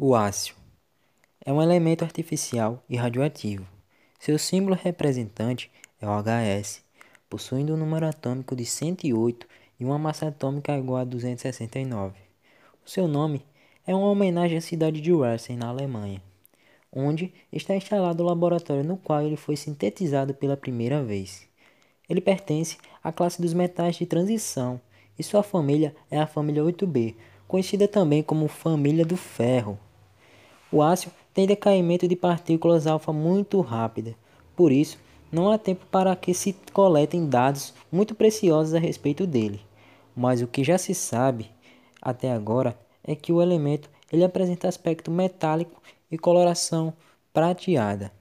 O ácio é um elemento artificial e radioativo. Seu símbolo representante é o HS, possuindo um número atômico de 108 e uma massa atômica igual a 269. O seu nome é uma homenagem à cidade de Wurzen, na Alemanha, onde está instalado o laboratório no qual ele foi sintetizado pela primeira vez. Ele pertence à classe dos metais de transição e sua família é a família 8B, conhecida também como família do ferro. O ácido tem decaimento de partículas alfa muito rápida, por isso não há tempo para que se coletem dados muito preciosos a respeito dele. Mas o que já se sabe até agora é que o elemento ele apresenta aspecto metálico e coloração prateada.